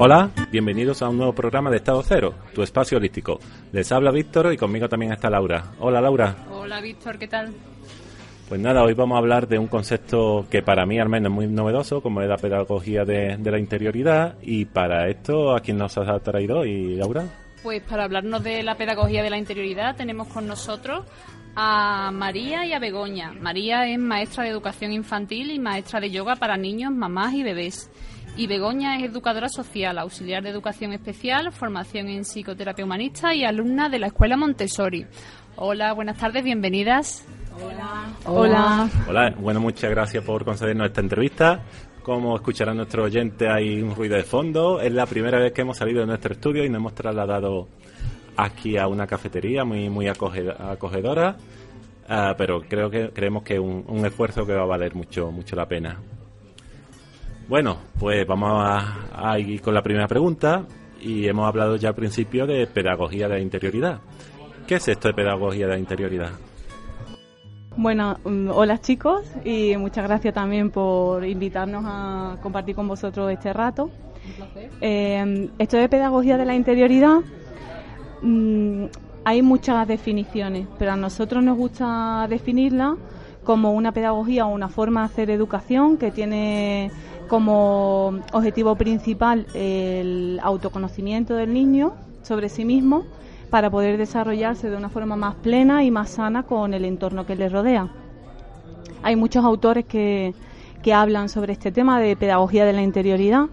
Hola, bienvenidos a un nuevo programa de Estado Cero, tu espacio holístico. Les habla Víctor y conmigo también está Laura. Hola Laura. Hola Víctor, ¿qué tal? Pues nada, hoy vamos a hablar de un concepto que para mí al menos es muy novedoso, como es la pedagogía de, la interioridad. Y para esto, ¿a quién nos ha traído hoy, Laura? Pues para hablarnos de la pedagogía de la interioridad tenemos con nosotros a María y a Begoña. María es maestra de educación infantil y maestra de yoga para niños, mamás y bebés. Y Begoña es educadora social, auxiliar de educación especial, formación en psicoterapia humanista y alumna de la Escuela Montessori. Hola, buenas tardes, bienvenidas. Hola. Hola. Hola, bueno, muchas gracias por concedernos esta entrevista. Como escucharán nuestro oyente, hay un ruido de fondo. Es la primera vez que hemos salido de nuestro estudio y nos hemos trasladado aquí a una cafetería muy, muy acogedora. Ah, pero creo que creemos que es un, un esfuerzo que va a valer mucho, mucho la pena. Bueno, pues vamos a, ir con la primera pregunta y hemos hablado ya al principio de pedagogía de la interioridad. ¿Qué es esto de pedagogía de la interioridad? Bueno, mm, hola chicos y muchas gracias también por invitarnos a compartir con vosotros este rato. Eh, esto de pedagogía de la interioridad, mm, hay muchas definiciones, pero a nosotros nos gusta definirla como una pedagogía o una forma de hacer educación que tiene como objetivo principal el autoconocimiento del niño sobre sí mismo para poder desarrollarse de una forma más plena y más sana con el entorno que le rodea. Hay muchos autores que, que hablan sobre este tema de pedagogía de la interioridad,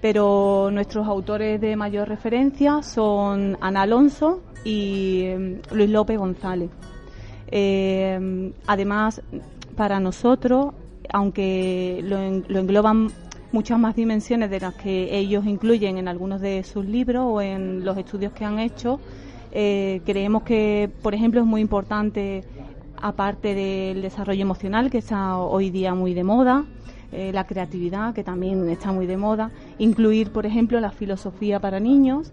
pero nuestros autores de mayor referencia son Ana Alonso y em, Luis López González. Eh, además, para nosotros aunque lo, engloban muchas más dimensiones de las que ellos incluyen en algunos de sus libros o en los estudios que han hecho, eh, creemos que, por ejemplo, es muy importante, aparte del desarrollo emocional, que está hoy día muy de moda, eh, la creatividad, que también está muy de moda, incluir, por ejemplo, la filosofía para niños,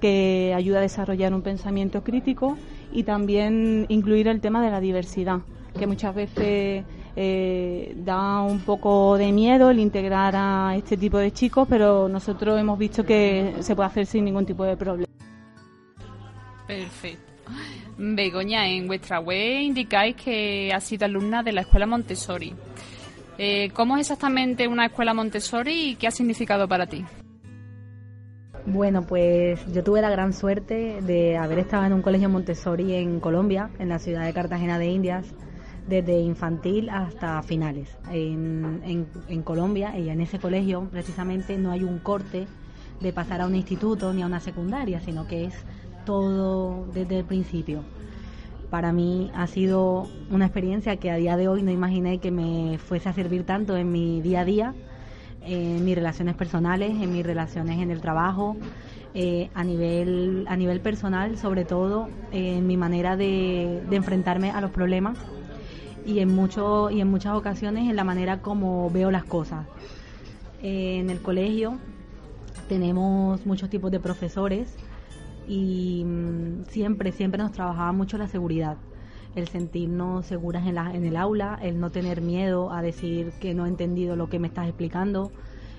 que ayuda a desarrollar un pensamiento crítico, y también incluir el tema de la diversidad, que muchas veces eh, da un poco de miedo el integrar a este tipo de chicos, pero nosotros hemos visto que se puede hacer sin ningún tipo de problema. Perfecto. Begoña, en vuestra web indicáis que has sido alumna de la Escuela Montessori. Eh, ¿Cómo es exactamente una escuela Montessori y qué ha significado para ti? Bueno, pues yo tuve la gran suerte de haber estado en un colegio Montessori en Colombia, en la ciudad de Cartagena de Indias, desde infantil hasta finales. En, en, Colombia, y en ese colegio precisamente no hay un corte de pasar a un instituto ni a una secundaria, sino que es todo desde el principio. Para mí ha sido una experiencia que a día de hoy no imaginé que me fuese a servir tanto en mi día a día, en mis relaciones personales, en mis relaciones en el trabajo, eh, a, nivel, a nivel personal, sobre todo en mi manera de enfrentarme a los problemas y en, mucho, y en muchas ocasiones en la manera como veo las cosas. en el colegio tenemos muchos tipos de profesores y mm, siempre, siempre nos trabajaba mucho la seguridad, el sentirnos seguras en, la, en el aula, el no tener miedo a decir que no he entendido lo que me estás explicando.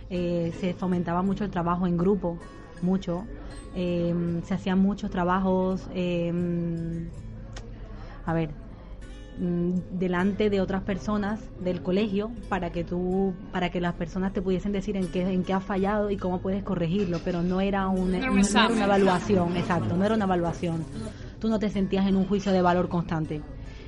Eh, se fomentaba mucho el trabajo en grupo, mucho. Eh, se hacían muchos trabajos, eh, a ver, Mm, delante de otras personas del colegio para que tú para que las personas te pudiesen decir en qué en qué has fallado y cómo puedes corregirlo pero no era, una evaluación exacto no era una evaluación. Tú no te sentías en un juicio de valor constante.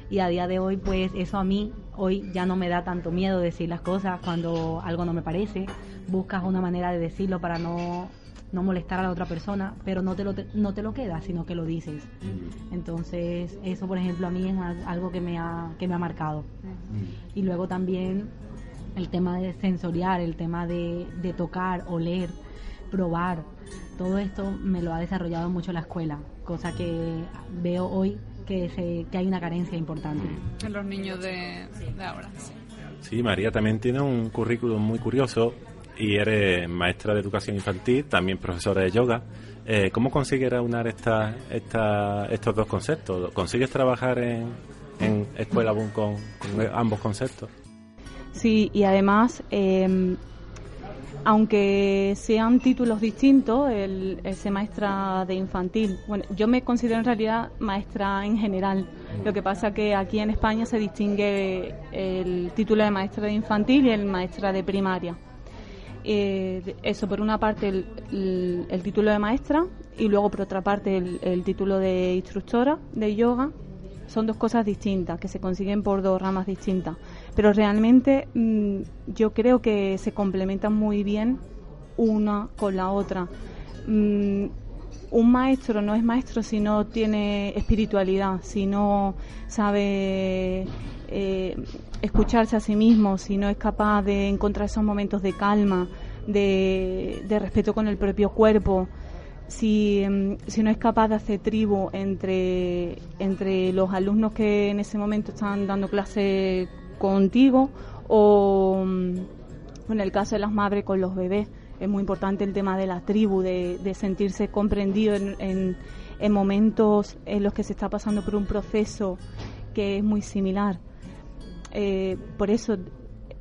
Y a día de hoy pues eso a mí hoy ya no me da tanto miedo decir las cosas cuando algo no me parece. Buscas una manera de decirlo para no no molestar a la otra persona, pero no te lo, no te lo quedas, sino que lo dices. Entonces, eso, por ejemplo, a mí es algo que me ha, que me ha marcado. Y luego también el tema de sensorial, el tema de, de tocar, oler, probar, todo esto me lo ha desarrollado mucho la escuela, cosa que veo hoy que, se, que hay una carencia importante. En los niños de, de ahora, sí. Sí, María también tiene un currículum muy curioso y eres maestra de educación infantil, también profesora de yoga. Eh, ¿Cómo consigues aunar esta, esta, estos dos conceptos? ¿Consigues trabajar en, Escuela Boom con, ambos conceptos? Sí, y además em, aunque sean títulos distintos, el, maestra de infantil, bueno, yo me considero en realidad maestra en general. Lo que pasa que aquí en España se distingue el título de maestra de infantil y el maestra de primaria. Eh, eso por una parte el, título de maestra y luego por otra parte el, título de instructora de yoga son dos cosas distintas que se consiguen por dos ramas distintas pero realmente mm, yo creo que se complementan muy bien una con la otra. Mm, un maestro no es maestro si no tiene espiritualidad, si no sabe eh, escucharse a sí mismo, si no es capaz de encontrar esos momentos de calma, de, respeto con el propio cuerpo, si, mm, si, no es capaz de hacer tribu entre, entre los alumnos que en ese momento están dando clase contigo o mm, en el caso de las madres con los bebés. Es muy importante el tema de la tribu, de, sentirse comprendido en, en, momentos en los que se está pasando por un proceso que es muy similar. Eh, por eso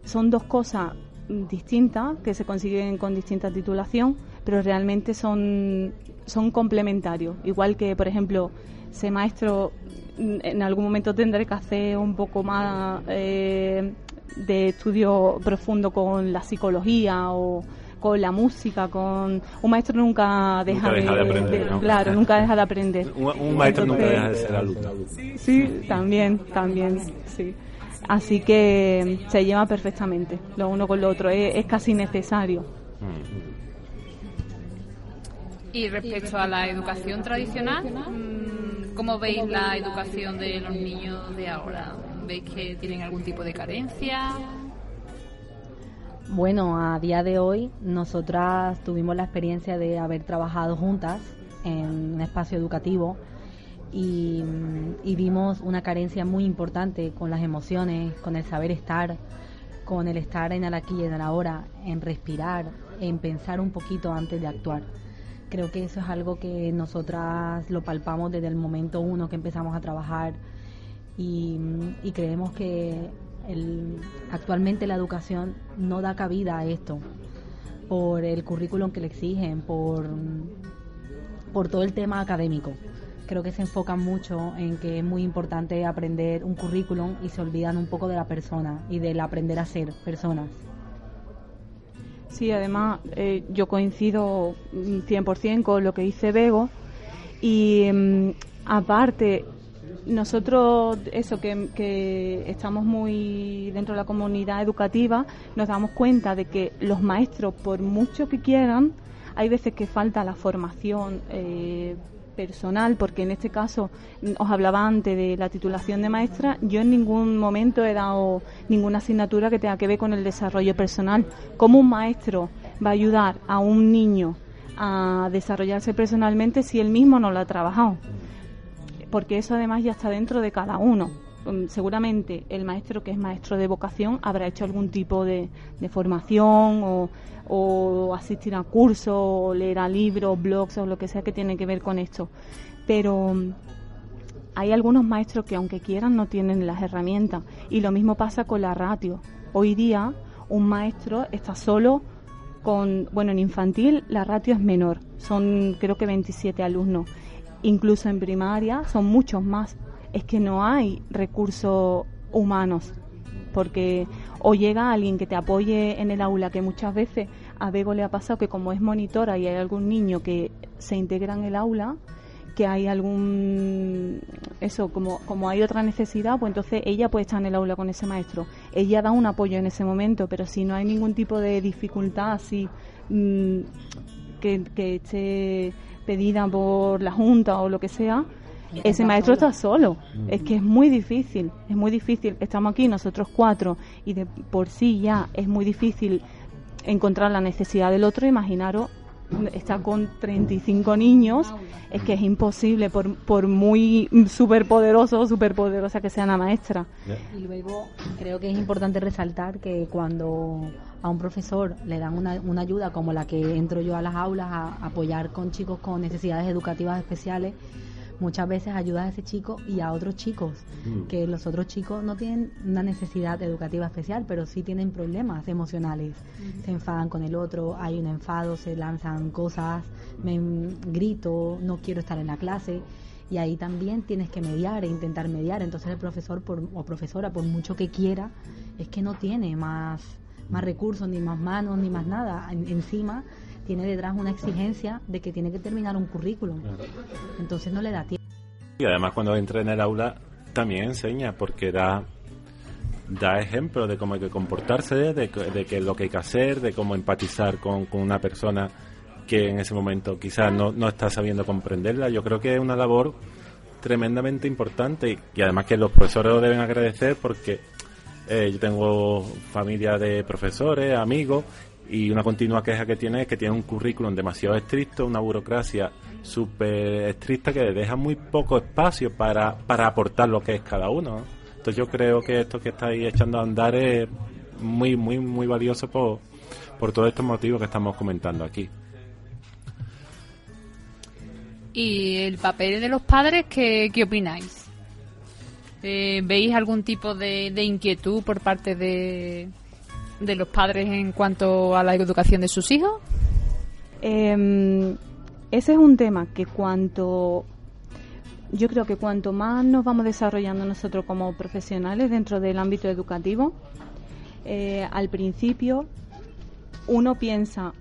son dos cosas distintas que se consiguen con distinta titulación, pero realmente son, son complementarios. Igual que, por ejemplo, ese maestro en algún momento tendré que hacer un poco más eh, de estudio profundo con la psicología o con la música, con un maestro nunca deja, de, aprender, claro, nunca deja de aprender. Un, maestro nunca deja de ser alumno. Sí, también, también, sí. Así que se lleva perfectamente lo uno con lo otro, es, casi necesario. Mm. Y respecto a la educación tradicional, ¿Cómo veis la educación de los niños de ahora? ¿Veis que tienen algún tipo de carencia? Bueno, a día de hoy nosotras tuvimos la experiencia de haber trabajado juntas en un espacio educativo y, vimos una carencia muy importante con las emociones, con el saber estar, con el estar en el aquí y en el ahora, en respirar, en pensar un poquito antes de actuar. Creo que eso es algo que nosotras lo palpamos desde el momento uno que empezamos a trabajar y, creemos que actualmente la educación no da cabida a esto por el currículum que le exigen, por, por todo el tema académico. Creo que se enfocan mucho en que es muy importante aprender un currículum y se olvidan un poco de la persona y del aprender a ser personas. Sí, además eh, yo coincido 100% con lo que dice Bego y mm, aparte nosotros eso que, que, estamos muy dentro de la comunidad educativa nos damos cuenta de que los maestros por mucho que quieran hay veces que falta la formación eh, personal, porque en este caso mm, os hablaba antes de la titulación de maestra, yo en ningún momento he dado ninguna asignatura que tenga que ver con el desarrollo personal. ¿Cómo un maestro va a ayudar a un niño a desarrollarse personalmente si él mismo no lo ha trabajado? Porque eso además ya está dentro de cada uno. Mm, seguramente el maestro que es maestro de vocación habrá hecho algún tipo de, formación o, asistir a cursos o leer a libros, blogs o lo que sea que tiene que ver con esto. Pero mm, hay algunos maestros que aunque quieran no tienen las herramientas y lo mismo pasa con la ratio. Hoy día un maestro está solo con, bueno, en infantil la ratio es menor, son creo que 27 alumnos. Incluso en primaria son muchos más es que no hay recursos humanos, porque o llega alguien que te apoye en el aula, que muchas veces a Bego le ha pasado que como es monitora y hay algún niño que se integra en el aula, que hay algún eso como como hay otra necesidad pues entonces ella puede estar en el aula con ese maestro. Ella da un apoyo en ese momento pero si no hay ningún tipo de dificultad así mm, que, que esté pedida por la junta o lo que sea ese maestro está solo. Es que es muy difícil, es muy difícil. Estamos aquí nosotros cuatro y de por sí ya es muy difícil encontrar la necesidad del otro. Imaginaros está con 35 niños, es que es imposible por, por muy superpoderoso o superpoderosa que sea la maestra. Y luego creo que es importante resaltar que cuando a un profesor le dan una, una ayuda como la que entro yo a las aulas a apoyar con chicos con necesidades educativas especiales, muchas veces ayudas a ese chico y a otros chicos, Mm. que los otros chicos no tienen una necesidad educativa especial, pero sí tienen problemas emocionales. Se enfadan con el otro, hay un enfado, se lanzan cosas, me grito, no quiero estar en la clase. Y ahí también tienes que mediar e intentar mediar. Entonces el profesor por, o profesora, por mucho que quiera, es que no tiene más, más recursos, ni más manos, ni más nada. En- encima tiene detrás una exigencia de que tiene que terminar un currículum. Entonces no le da tiempo. Y además cuando entra en el aula también enseña porque da da ejemplo de cómo hay que comportarse, de, que- de qué es lo que hay que hacer, de cómo empatizar con, con una persona que en ese momento quizás no, no está sabiendo comprenderla. Yo creo que es una labor tremendamente importante y, y además que los profesores lo deben agradecer porque eh, yo tengo familia de profesores, amigos y una continua queja que tiene es que tiene un currículum demasiado estricto, una burocracia súper estricta que deja muy poco espacio para, para aportar lo que es cada uno. ¿no? Entonces yo creo que esto que estáis echando a andar es muy, muy, muy valioso por, por todos estos motivos que estamos comentando aquí. ¿Y el papel de los padres qué, qué opináis? Eh, ¿Veis algún tipo de inquietud por parte de, de los padres en cuanto a la educación de sus hijos? Eh, ese es un tema que cuanto yo creo que cuanto más nos vamos desarrollando nosotros como profesionales dentro del ámbito educativo, eh, al principio uno piensa,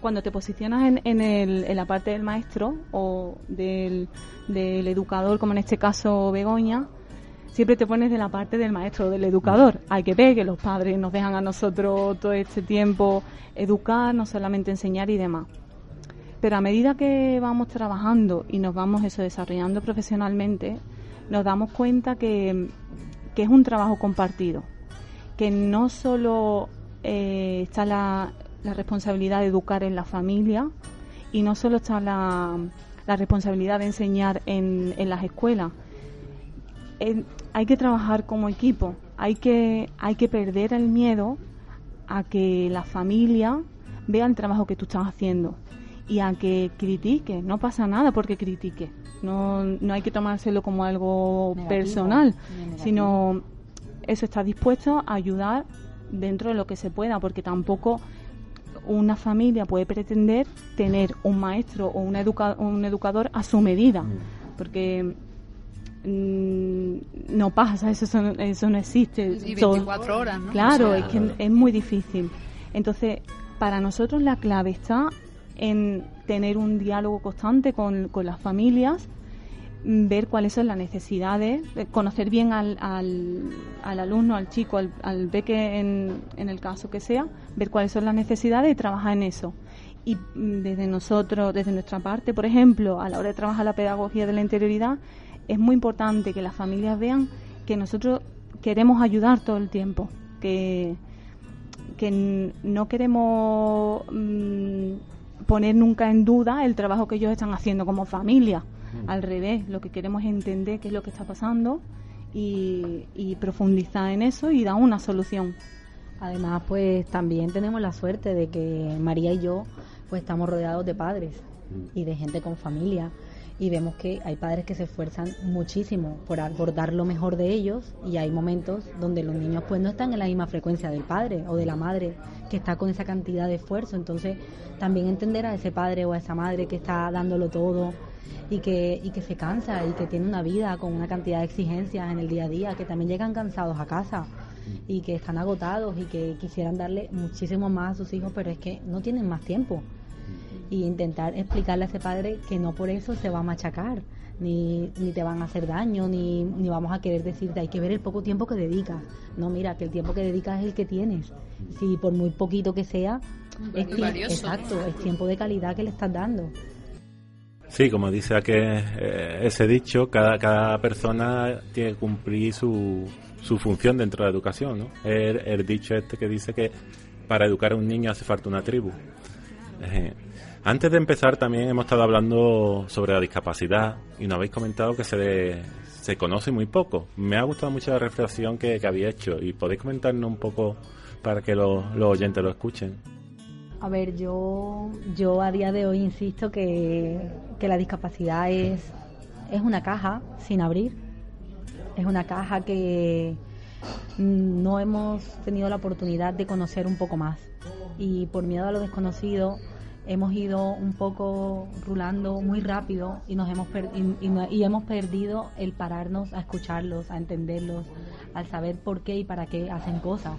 cuando te posicionas en, en, el- en la parte del maestro o del, del educador, como en este caso Begoña, siempre te pones de la parte del maestro, del educador. Hay que ver que los padres nos dejan a nosotros todo este tiempo educar, no solamente enseñar y demás. Pero a medida que vamos trabajando y nos vamos eso desarrollando profesionalmente, nos damos cuenta que, que es un trabajo compartido, que no solo eh, está la, la responsabilidad de educar en la familia y no solo está la, la responsabilidad de enseñar en, en las escuelas. Hay que trabajar como equipo, hay que, hay que perder el miedo a que la familia vea el trabajo que tú estás haciendo y a que critique. No pasa nada porque critique. No, no hay que tomárselo como algo Negativo, personal, sino eso está dispuesto a ayudar dentro de lo que se pueda, porque tampoco una familia puede pretender tener un maestro o un, educa- un educador a su medida, porque mm, no pasa, eso, son- eso no existe. Y Son- 24 horas, ¿no? Claro, O sea, es que es muy difícil. Entonces, para nosotros la clave está en tener un diálogo constante con, con las familias, mm, ver cuáles son las necesidades, eh, conocer bien al, al, al alumno, al chico, al, al peque en, en el caso que sea, ver cuáles son las necesidades y trabajar en eso. Y mm, desde nosotros, desde nuestra parte, por ejemplo, a la hora de trabajar la pedagogía de la interioridad, es muy importante que las familias vean que nosotros queremos ayudar todo el tiempo, que, que no queremos mm, poner nunca en duda el trabajo que ellos están haciendo como familia. Al revés, lo que queremos es entender qué es lo que está pasando y, y profundizar en eso y dar una solución. Además, pues también tenemos la suerte de que María y yo pues estamos rodeados de padres y de gente con familia y vemos que hay padres que se esfuerzan muchísimo por abordar lo mejor de ellos y hay momentos donde los niños pues no están en la misma frecuencia del padre o de la madre que está con esa cantidad de esfuerzo. Entonces, también entender a ese padre o a esa madre que está dándolo todo y que, y que se cansa y que tiene una vida con una cantidad de exigencias en el día a día, que también llegan cansados a casa y que están agotados y que quisieran darle muchísimo más a sus hijos, pero es que no tienen más tiempo. Y intentar explicarle a ese padre que no por eso se va a machacar, ni, ni te van a hacer daño, ni, ni vamos a querer decirte, hay que ver el poco tiempo que dedicas. No, mira, que el tiempo que dedicas es el que tienes. Si por muy poquito que sea, es, valioso. exacto, es tiempo de calidad que le estás dando. Sí, como dice aquí eh, ese dicho, cada, cada persona tiene que cumplir su, su función dentro de la educación, ¿no? El, el dicho este que dice que para educar a un niño hace falta una tribu. Antes de empezar también hemos estado hablando sobre la discapacidad y nos habéis comentado que se, de- se conoce muy poco. Me ha gustado mucho la reflexión que, que había hecho y podéis comentarnos un poco para que los, los oyentes lo escuchen. A ver, yo, yo a día de hoy insisto que, que la discapacidad es, es una caja sin abrir. Es una caja que no hemos tenido la oportunidad de conocer un poco más. Y por miedo a lo desconocido, hemos ido un poco rulando muy rápido y nos hemos y, hemos perdido el pararnos a escucharlos, a entenderlos, al saber por qué y para qué hacen cosas.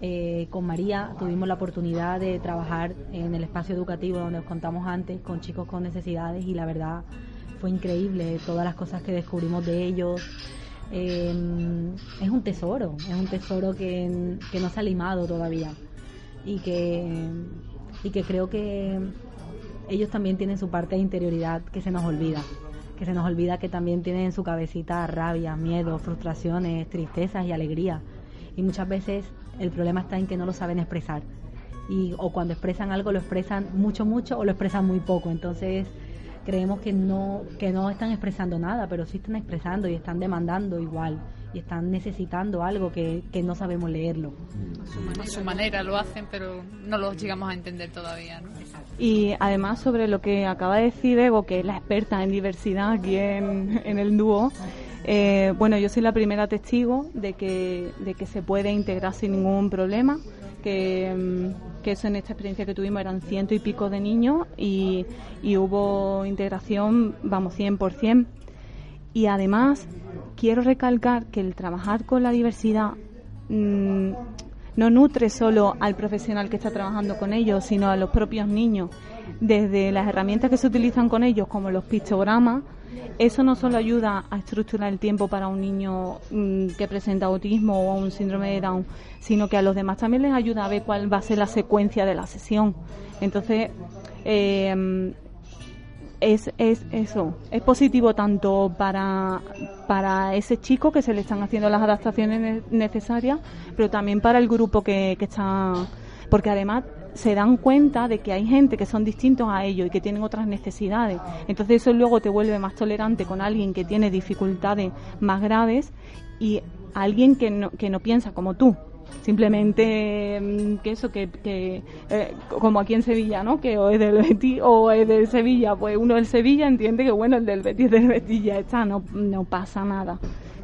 Eh, con María tuvimos la oportunidad de trabajar en el espacio educativo donde os contamos antes con chicos con necesidades y la verdad fue increíble todas las cosas que descubrimos de ellos. Eh, es un tesoro, es un tesoro que, que no se ha limado todavía y que y que creo que ellos también tienen su parte de interioridad que se nos olvida, que se nos olvida que también tienen en su cabecita rabia, miedo, frustraciones, tristezas y alegría. Y muchas veces el problema está en que no lo saben expresar. Y, o cuando expresan algo lo expresan mucho, mucho o lo expresan muy poco. Entonces creemos que no, que no están expresando nada, pero sí están expresando y están demandando igual y están necesitando algo que, que no sabemos leerlo. A su, manera lo hacen, pero no lo llegamos a entender todavía. Y además sobre lo que acaba de decir Ego, que es la experta en diversidad aquí en, en el dúo, eh, bueno, yo soy la primera testigo de que, de que se puede integrar sin ningún problema. Que, mm, que, eso en esta experiencia que tuvimos eran ciento y pico de niños y, y hubo integración, vamos, 100%. Y además quiero recalcar que el trabajar con la diversidad mm, no nutre solo al profesional que está trabajando con ellos, sino a los propios niños. Desde las herramientas que se utilizan con ellos, como los pictogramas, eso no solo ayuda a estructurar el tiempo para un niño mm, que presenta autismo o un síndrome de Down, sino que a los demás también les ayuda a ver cuál va a ser la secuencia de la sesión. Entonces, eh, es, es eso, es positivo tanto para, para ese chico que se le están haciendo las adaptaciones necesarias, pero también para el grupo que, que está, porque además se dan cuenta de que hay gente que son distintos a ellos y que tienen otras necesidades. Entonces eso luego te vuelve más tolerante con alguien que tiene dificultades más graves y alguien que no, que no piensa como tú simplemente mm, que eso que, que eh, como aquí en Sevilla no que o es del Betis o es del Sevilla. Pues uno del Sevilla entiende que bueno el del Betis es del Betis está no no pasa nada.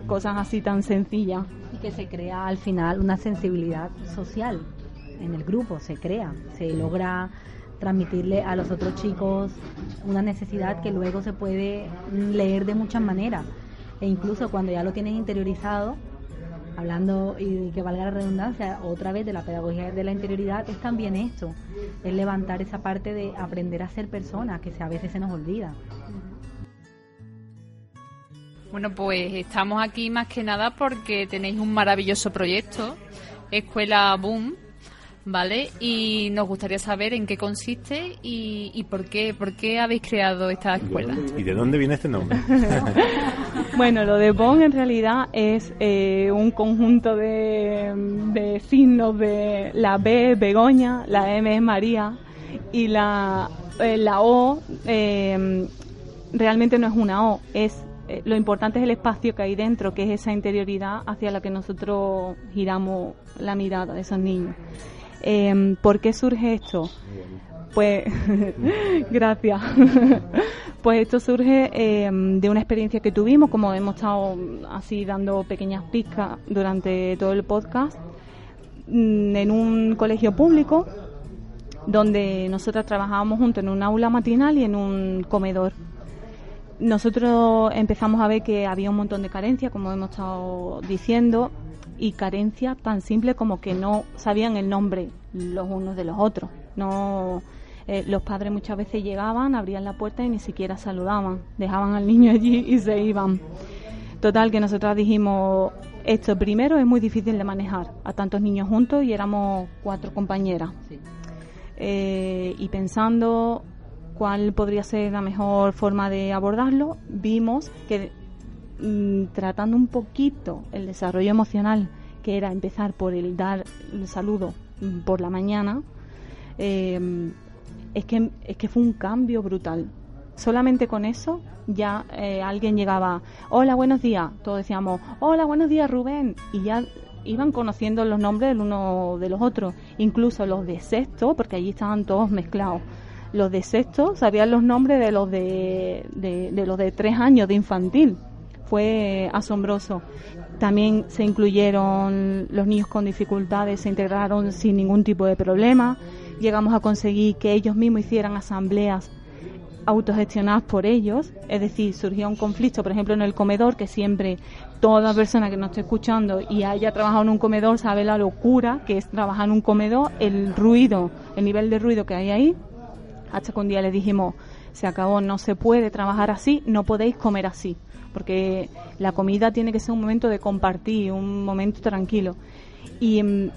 Cosas así tan sencillas. Y que se crea al final una sensibilidad social en el grupo se crea se logra transmitirle a los otros chicos una necesidad que luego se puede leer de muchas maneras. E incluso cuando ya lo tienes interiorizado hablando y que valga la redundancia otra vez de la pedagogía de la interioridad, es también esto, es levantar esa parte de aprender a ser persona, que a veces se nos olvida. Bueno, pues estamos aquí más que nada porque tenéis un maravilloso proyecto, Escuela Boom, ¿vale? Y nos gustaría saber en qué consiste y, por qué por qué habéis creado esta escuela. ¿Y de dónde viene este nombre? bueno, lo de BON en realidad es eh, un conjunto de, signos de la B Begoña, la M es María y la, eh, la O eh, realmente no es una O, es lo importante es el espacio que hay dentro, que es esa interioridad hacia la que nosotros giramos la mirada de esos niños. Eh, ¿Por qué surge esto? Pues, gracias. pues esto surge em, de una experiencia que tuvimos, como hemos estado así dando pequeñas pizcas durante todo el podcast, mm, en un colegio público donde nosotras trabajábamos juntos en un aula matinal y en un comedor. Nosotros empezamos a ver que había un montón de carencias, como hemos estado diciendo, y carencia tan simple como que no sabían el nombre los unos de los otros. No, eh, los padres muchas veces llegaban, abrían la puerta y ni siquiera saludaban, dejaban al niño allí y se iban. Total, que nosotras dijimos, esto primero es muy difícil de manejar a tantos niños juntos y éramos cuatro compañeras. Eh, y pensando cuál podría ser la mejor forma de abordarlo, vimos que Mm, tratando un poquito el desarrollo emocional, que era empezar por el dar el saludo mm, por la mañana, eh, es, que, es que fue un cambio brutal. Solamente con eso ya eh, alguien llegaba, hola, buenos días. Todos decíamos, hola, buenos días, Rubén. Y ya iban conociendo los nombres del uno de los otros, incluso los de sexto, porque allí estaban todos mezclados. Los de sexto sabían los nombres de los de, de los de tres años de infantil. Fue asombroso. También se incluyeron los niños con dificultades, se integraron sin ningún tipo de problema. Llegamos a conseguir que ellos mismos hicieran asambleas autogestionadas por ellos, es decir, surgía un conflicto, por ejemplo, en el comedor, que siempre toda persona que nos esté escuchando y haya trabajado en un comedor sabe la locura que es trabajar en un comedor, el ruido, el nivel de ruido que hay ahí, hasta que un día les dijimos, se acabó, no se puede trabajar así, no podéis comer así, porque la comida tiene que ser un momento de compartir, un momento tranquilo. Y mm,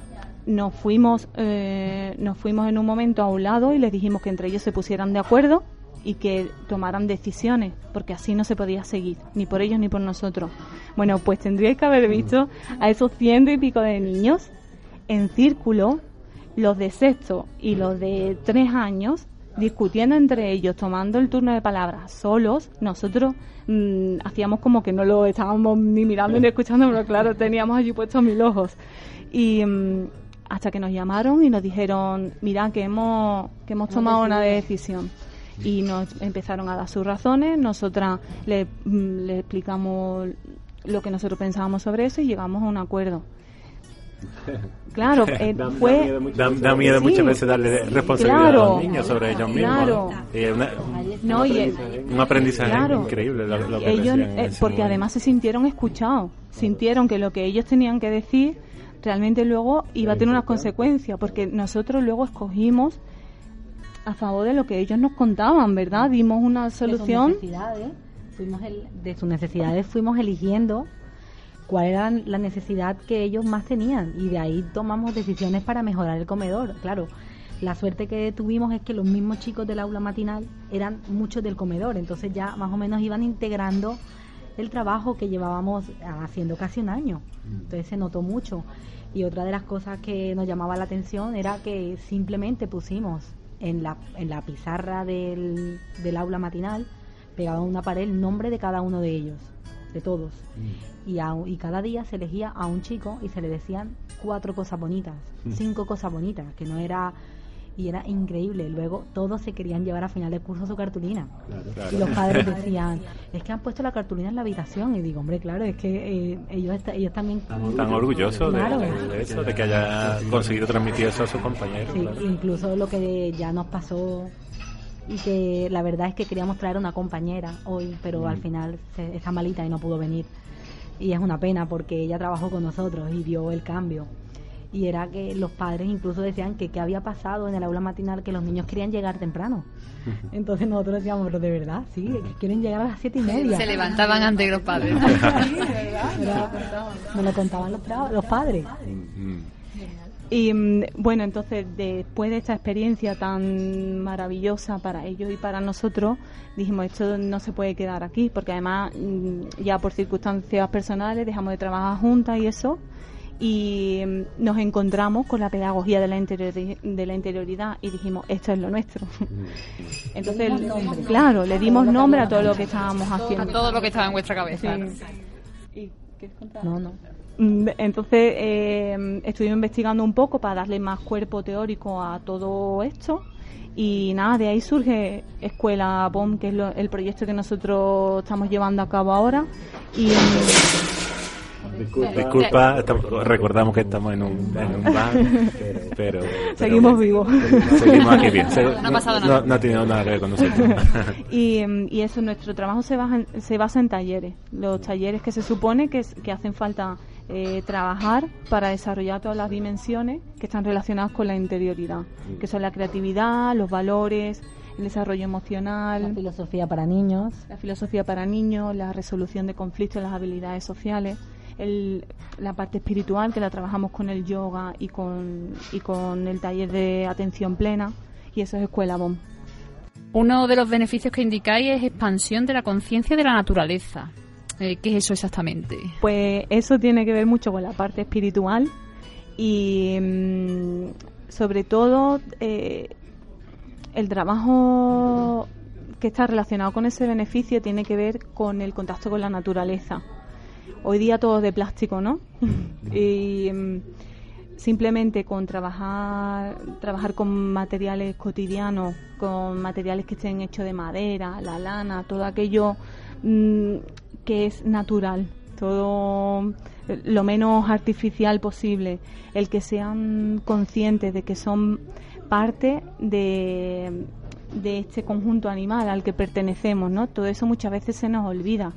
nos fuimos, eh, nos fuimos en un momento a un lado y les dijimos que entre ellos se pusieran de acuerdo y que tomaran decisiones, porque así no se podía seguir, ni por ellos ni por nosotros. Bueno, pues tendríais que haber visto a esos ciento y pico de niños en círculo, los de sexto y los de tres años, discutiendo entre ellos, tomando el turno de palabras solos. Nosotros mm, hacíamos como que no lo estábamos ni mirando ni escuchando, pero claro, teníamos allí puestos mil ojos. Y mm, hasta que nos llamaron y nos dijeron, mira, que hemos, que hemos tomado una decisión y nos empezaron a dar sus razones. Nosotras le, mm, le explicamos lo que nosotros pensábamos sobre eso y llegamos a un acuerdo. Claro, eh, Da- fue da miedo, mucho- da- da miedo Sí. muchas veces darle responsabilidad Claro. a los niños sobre ellos mismos. Claro. Y es una- no y es- un aprendizaje Claro. increíble lo, lo que ellos eh, porque momento. además se sintieron escuchados sintieron que lo que ellos tenían que decir realmente luego iba a tener unas consecuencias porque nosotros luego escogimos a favor de lo que ellos nos contaban verdad dimos una solución De sus necesidades, fuimos el- de sus necesidades fuimos eligiendo cuál era la necesidad que ellos más tenían y de ahí tomamos decisiones para mejorar el comedor. Claro, la suerte que tuvimos es que los mismos chicos del aula matinal eran muchos del comedor, entonces ya más o menos iban integrando el trabajo que llevábamos haciendo casi un año. Entonces se notó mucho. Y otra de las cosas que nos llamaba la atención era que simplemente pusimos en la, en la pizarra del, del aula matinal, pegado en una pared, el nombre de cada uno de ellos, de todos. Y, a- y cada día se elegía a un chico y se le decían cuatro cosas bonitas, cinco cosas bonitas, que no era... Y era increíble. Luego todos se querían llevar a final de curso su cartulina. Y los padres decían, es que han puesto la cartulina en la habitación. Y digo, hombre, claro, es que eh, ellos, está- ellos también... Tan orgulloso de- Claro. de, de eso, de que haya conseguido transmitir eso a sus compañeros. Sí, claro. incluso lo que ya nos pasó y que la verdad es que queríamos traer una compañera hoy, pero al final se- está malita y no pudo venir. Y es una pena porque ella trabajó con nosotros y vio el cambio. Y era que los padres incluso decían que qué había pasado en el aula matinal, que los niños querían llegar temprano. Entonces nosotros decíamos, pero de verdad, sí, que quieren llegar a las siete y media. Se levantaban ante los padres. Era- Me lo contaban los, tra- los padres. Mm. Y mm, bueno, entonces después de esta experiencia tan maravillosa para ellos y para nosotros, dijimos esto no se puede quedar aquí, porque además mm, ya por circunstancias personales dejamos de trabajar juntas y eso, y mm, nos encontramos con la pedagogía de la, interiori- de la interioridad y dijimos esto es lo nuestro. Entonces, claro, le dimos nombre a todo lo que estábamos A haciendo. todo lo que estaba en vuestra cabeza. Sí. ¿Y No, no. Mm, Entonces eh, estuvimos investigando un poco para darle más cuerpo teórico a todo esto y nada, de ahí surge Escuela POM, que es lo- el proyecto que nosotros estamos llevando a cabo ahora. Y Disculpa, estamos- recordamos que estamos en un, en un bar, pero, pero Seguimos vivos. Seguimos aquí bien. Se- No ha pasado nada. No, no ha tenido nada que ver con nosotros. y, mm, y eso, nuestro trabajo se basa, en, se basa en talleres. Los talleres que se supone que, que hacen falta eh, trabajar para desarrollar todas las dimensiones que están relacionadas con la interioridad, que son la creatividad, los valores, el desarrollo La emocional, filosofía para niños. la filosofía para niños, la resolución de conflictos, las habilidades sociales, el- la parte espiritual que la trabajamos con el yoga y con, y con el taller de atención plena y eso es Escuela BOM. Uno de los beneficios que indicáis es expansión de la conciencia de la naturaleza. Eh, ¿Qué es eso exactamente? Pues eso tiene que ver mucho con la parte espiritual y mm, sobre todo eh, el trabajo que está relacionado con ese beneficio tiene que ver con el contacto con la naturaleza. Hoy día todo es de plástico, ¿no? y mm, simplemente con trabajar, trabajar con materiales cotidianos, con materiales que estén hechos de madera, la lana, todo aquello mm, que es natural, todo lo menos artificial posible, el que sean conscientes de que son parte de este conjunto animal al que pertenecemos, ¿no? Todo eso muchas veces se nos olvida.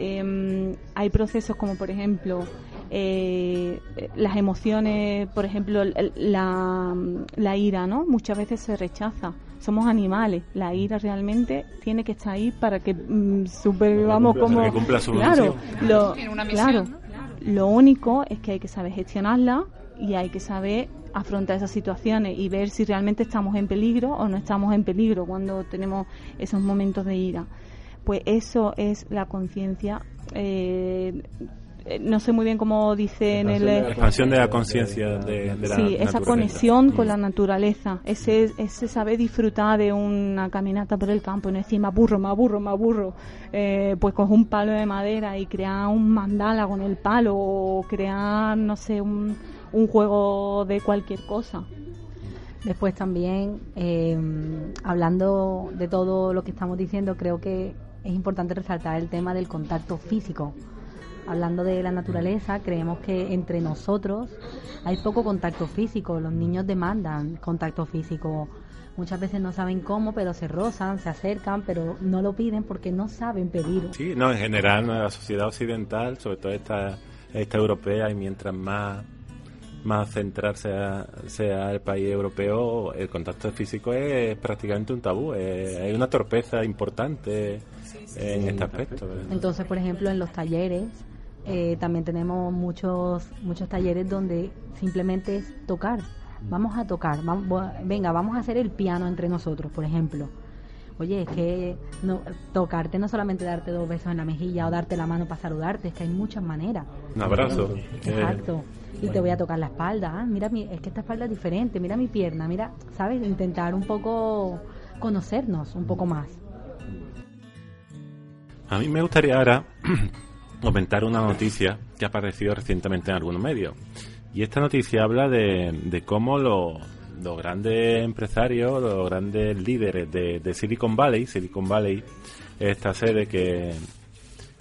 Em, hay procesos como, por ejemplo, eh, las emociones, por ejemplo, la, la, ira, ¿no? Muchas veces se rechaza. Somos animales. La ira realmente tiene que estar ahí para que mm, supervivamos como. claro, lo, claro. Lo único es que hay que saber gestionarla y hay que saber afrontar esas situaciones y ver si realmente estamos en peligro o no estamos en peligro cuando tenemos esos momentos de ira. Pues eso es la conciencia eh, eh, no sé muy bien cómo dice en el... La expansión de la conciencia de, la Sí, esa conexión con la naturaleza, ese, ese saber disfrutar de una caminata por el campo, no decir, me aburro, me aburro, me aburro, eh, pues coger un palo de madera y crear un mandala con el palo o crear, no sé, un, un juego de cualquier cosa. Después también, eh, hablando de todo lo que estamos diciendo, creo que es importante resaltar el tema del contacto físico hablando de la naturaleza, creemos que entre nosotros hay poco contacto físico. Los niños demandan contacto físico. Muchas veces no saben cómo, pero se rozan, se acercan, pero no lo piden porque no saben pedir. Sí, no, en general, en la sociedad occidental, sobre todo esta, esta europea, y mientras más más centrarse sea, el país europeo, el contacto físico es prácticamente un tabú, es, una torpeza importante en este aspecto. Entonces, por ejemplo, en los talleres eh, también tenemos muchos, muchos talleres donde simplemente es tocar. Vamos a tocar, venga, vamos a hacer el piano entre nosotros, por ejemplo. Oye, es que no, tocarte no solamente darte dos besos en la mejilla o darte la mano para saludarte, es que hay muchas maneras. Un abrazo. Exacto. Y te voy a tocar la espalda. Ah, mira, es que esta espalda es diferente. Mira mi pierna. Mira, ¿sabes? Intentar un poco conocernos un poco más. A mí me gustaría ahora comentar una noticia que ha aparecido recientemente en algunos medios. Y esta noticia habla de, cómo los, grandes empresarios, los grandes líderes de, Silicon Valley, Silicon Valley esta sede que,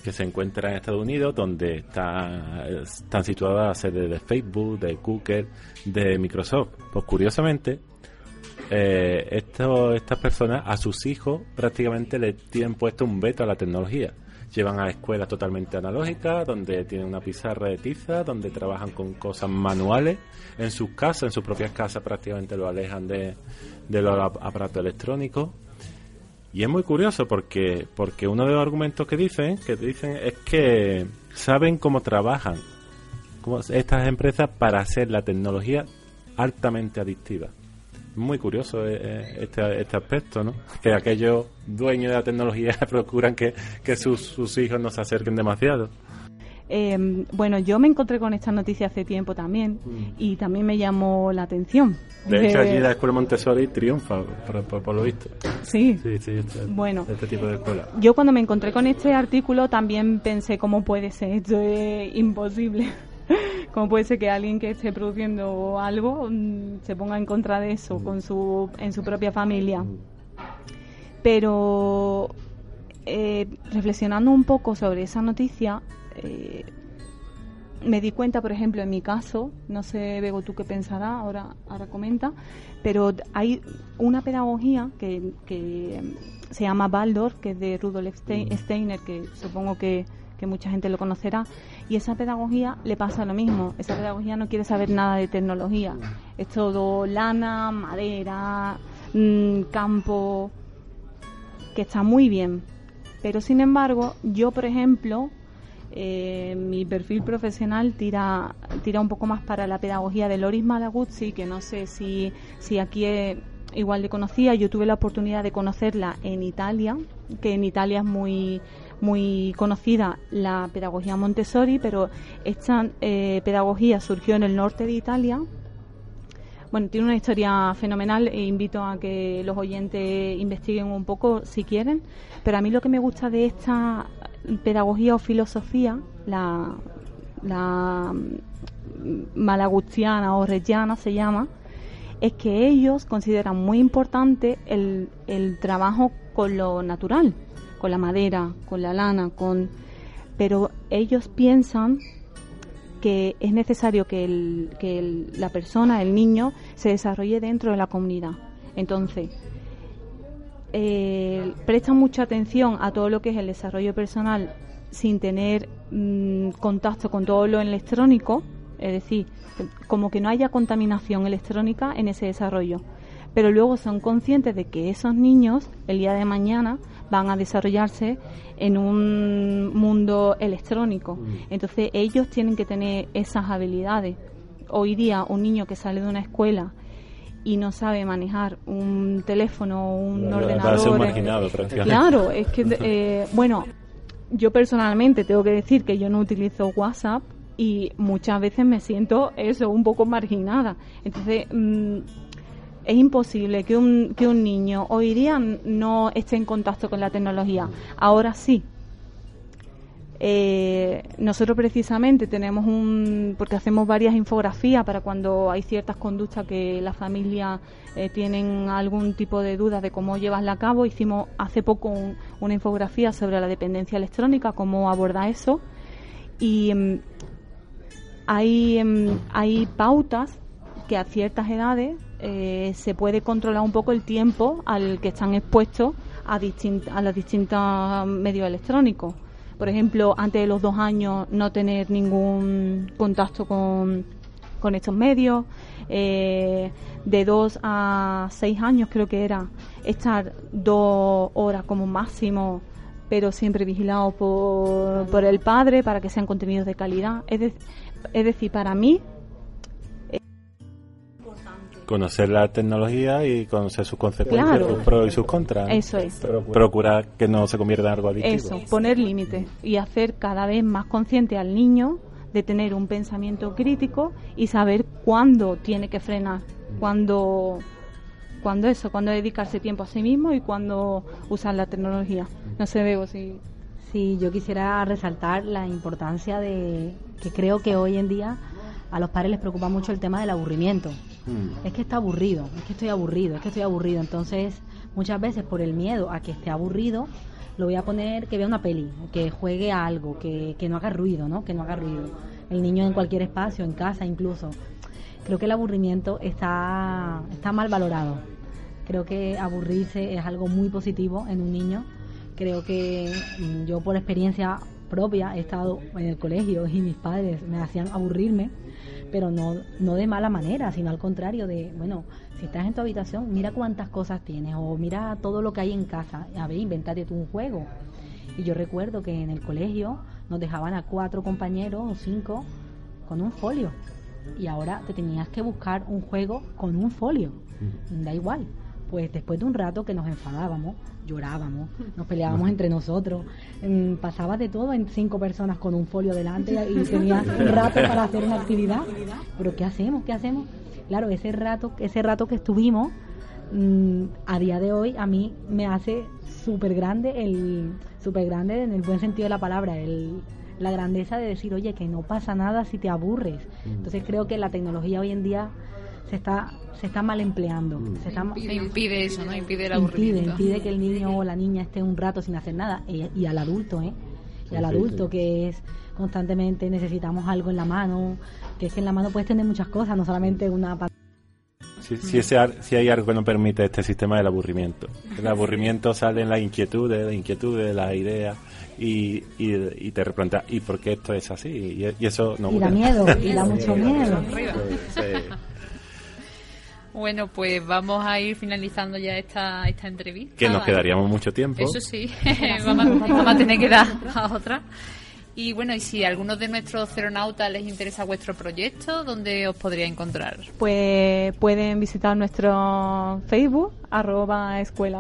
que se encuentra en Estados Unidos, donde está, están situadas las sedes de Facebook, de Google, de Microsoft. Pues curiosamente, eh, estas personas a sus hijos prácticamente le tienen puesto un veto a la tecnología llevan a escuelas totalmente analógicas, donde tienen una pizarra de tiza, donde trabajan con cosas manuales. En sus casas, en sus propias casas, prácticamente lo alejan de, los aparatos electrónicos. Y es muy curioso porque, porque uno de los argumentos que dicen, que dicen es que saben cómo trabajan estas empresas para hacer la tecnología altamente adictiva muy curioso eh, eh, este, este aspecto, ¿no? Que aquellos dueños de la tecnología procuran que, sus, sus hijos no se acerquen demasiado. Em, bueno, yo me encontré con esta noticia hace tiempo también mm. y también me llamó la atención. De hecho, allí la escuela Montessori triunfa, por, lo visto. Sí, sí, sí este, bueno, este tipo de escuela. Yo cuando me encontré con este artículo también pensé, ¿cómo puede ser? Esto es imposible. ¿Cómo puede ser que alguien que esté produciendo algo mm, se ponga en contra de eso con su, en su propia familia? Pero eh, reflexionando un poco sobre esa noticia, eh, me di cuenta, por ejemplo, en mi caso, no sé, Bego, tú qué pensarás, ahora, ahora comenta, pero hay una pedagogía que, que se llama Baldor, que es de Rudolf Steiner, que supongo que que mucha gente lo conocerá, y esa pedagogía le pasa lo mismo. Esa pedagogía no quiere saber nada de tecnología. Es todo lana, madera, mm, campo, que está muy bien. Pero sin embargo, yo, por ejemplo, eh, mi perfil profesional tira, tira un poco más para la pedagogía de Loris Malaguzzi, que no sé si, si aquí igual de conocida. Yo tuve la oportunidad de conocerla en Italia, que en Italia es muy muy conocida la pedagogía Montessori, pero esta eh, pedagogía surgió en el norte de Italia. Bueno, tiene una historia fenomenal e invito a que los oyentes investiguen un poco si quieren, pero a mí lo que me gusta de esta pedagogía o filosofía, la, la malagustiana o rellana se llama, es que ellos consideran muy importante el trabajo con lo natural, con la madera, con la lana, con pero ellos piensan que es necesario que, el, que la persona, el niño, se desarrolle dentro de la comunidad. Entonces, eh, prestan mucha atención a todo lo que es el desarrollo personal sin tener mm, contacto con todo lo electrónico, es decir, como que no haya contaminación electrónica en ese desarrollo. Pero luego son conscientes de que esos niños el día de mañana van a desarrollarse en un mundo electrónico. Mm. Entonces ellos tienen que tener esas habilidades. Hoy día un niño que sale de una escuela y no sabe manejar un teléfono o un ordenador. claro, es que, eh, bueno, yo personalmente tengo que decir que yo no utilizo WhatsApp y muchas veces me siento eso, un poco marginada. Entonces, mm, es imposible que un, que un niño hoy día no esté en contacto con la tecnología. Ahora sí. Eh, nosotros precisamente tenemos un, porque hacemos varias infografías para cuando hay ciertas conductas que la familia eh, tienen algún tipo de duda de cómo llevarla a cabo. Hicimos hace poco una infografía sobre la dependencia electrónica, cómo abordar eso. Y em, hay, em, hay pautas que a ciertas edades eh, se puede controlar un poco el tiempo al que están expuestos a, a los distintos medios electrónicos. Por ejemplo, antes de los dos años no tener ningún contacto con, con estos medios. Eh, de dos a seis años creo que era estar dos horas como máximo pero siempre vigilado por, por el padre para que sean contenidos de calidad. Es, es decir, para mí conocer la tecnología y conocer sus consecuencias, sus pros y sus contras. Eso es. Procurar que no se convierta en algo adictivo. Eso, poner límites y hacer cada vez más consciente al niño de tener un pensamiento crítico y saber cuándo tiene que frenar, cuándo, cuándo eso, cuándo dedicarse tiempo a sí mismo y cuándo usar la tecnología. No sé, veo si... Sí, yo quisiera resaltar la importancia de que creo que hoy en día a los padres les preocupa mucho el tema del aburrimiento. Mm. Es que está aburrido, es que estoy aburrido, es que estoy aburrido. Entonces, muchas veces por el miedo a que esté aburrido, lo voy a poner que vea una peli, que juegue a algo, que, que no haga ruido, ¿no? Que no haga ruido. El niño en cualquier espacio, en casa incluso. Creo que el aburrimiento está, está mal valorado. Creo que aburrirse es algo muy positivo en un niño. Creo que mm, yo por experiencia propia he estado en el colegio y mis padres me hacían aburrirme pero no, no de mala manera, sino al contrario de, bueno, si estás en tu habitación, mira cuántas cosas tienes o mira todo lo que hay en casa, a ver, inventate tú un juego. Y yo recuerdo que en el colegio nos dejaban a cuatro compañeros o cinco con un folio y ahora te tenías que buscar un juego con un folio, da igual. Pues después de un rato que nos enfadábamos, llorábamos, nos peleábamos entre nosotros, mm, pasaba de todo en cinco personas con un folio delante y tenía un rato para hacer una actividad. Pero ¿qué hacemos? ¿Qué hacemos? Claro, ese rato, ese rato que estuvimos, mm, a día de hoy a mí me hace súper grande, el súper grande en el buen sentido de la palabra, el, la grandeza de decir, oye, que no pasa nada si te aburres. Mm. Entonces creo que la tecnología hoy en día se está se está mal empleando. Mm. Se impide, eso, ¿no? Impide el aburrimiento. Impide, que el niño o la niña esté un rato sin hacer nada. Y, al adulto, ¿eh? Y al adulto que es constantemente necesitamos algo en la mano, que es que en la mano puedes tener muchas cosas, no solamente una si, si, ese, si hay algo que no permite este sistema del aburrimiento. El aburrimiento sale en las inquietudes, las inquietudes, las ideas y, y, te replanteas, ¿y por qué esto es así? Y, eso no Y da miedo, y da mucho miedo. Bueno, pues vamos a ir finalizando ya esta, esta entrevista. Que nos quedaríamos mucho tiempo. Eso sí, vamos, a tener que dar a otra. Y bueno, y si a alguno de nuestros ceronautas les interesa vuestro proyecto, ¿dónde os podría encontrar? Pues pueden visitar nuestro Facebook, arroba escuela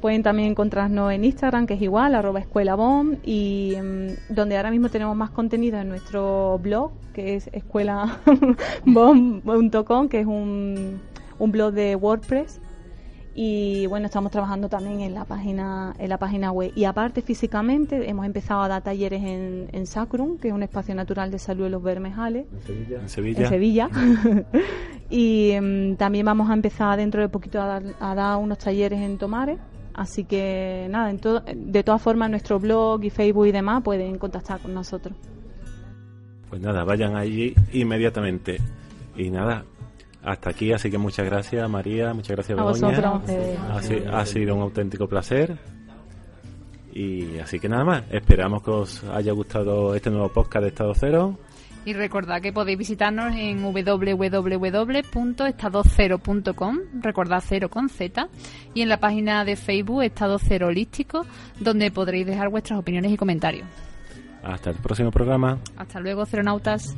Pueden también encontrarnos en Instagram, que es igual, arroba escuela y mm, donde ahora mismo tenemos más contenido en nuestro blog, que es escuelabom.com, que es un, un blog de WordPress y bueno, estamos trabajando también en la página en la página web. Y aparte, físicamente, hemos empezado a dar talleres en, en Sacrum, que es un espacio natural de salud de los Bermejales. En Sevilla. En Sevilla. y em, también vamos a empezar dentro de poquito a dar, a dar unos talleres en Tomares. Así que nada, en todo, de todas formas, nuestro blog y Facebook y demás pueden contactar con nosotros. Pues nada, vayan allí inmediatamente. Y nada, hasta aquí, así que muchas gracias María, muchas gracias A Begoña. vosotros. Ha, ha sido un auténtico placer. Y así que nada más, esperamos que os haya gustado este nuevo podcast de Estado Cero. Y recordad que podéis visitarnos en www.estadocero.com, recordad cero con Z, y en la página de Facebook Estado Cero Holístico, donde podréis dejar vuestras opiniones y comentarios. Hasta el próximo programa. Hasta luego, ceronautas.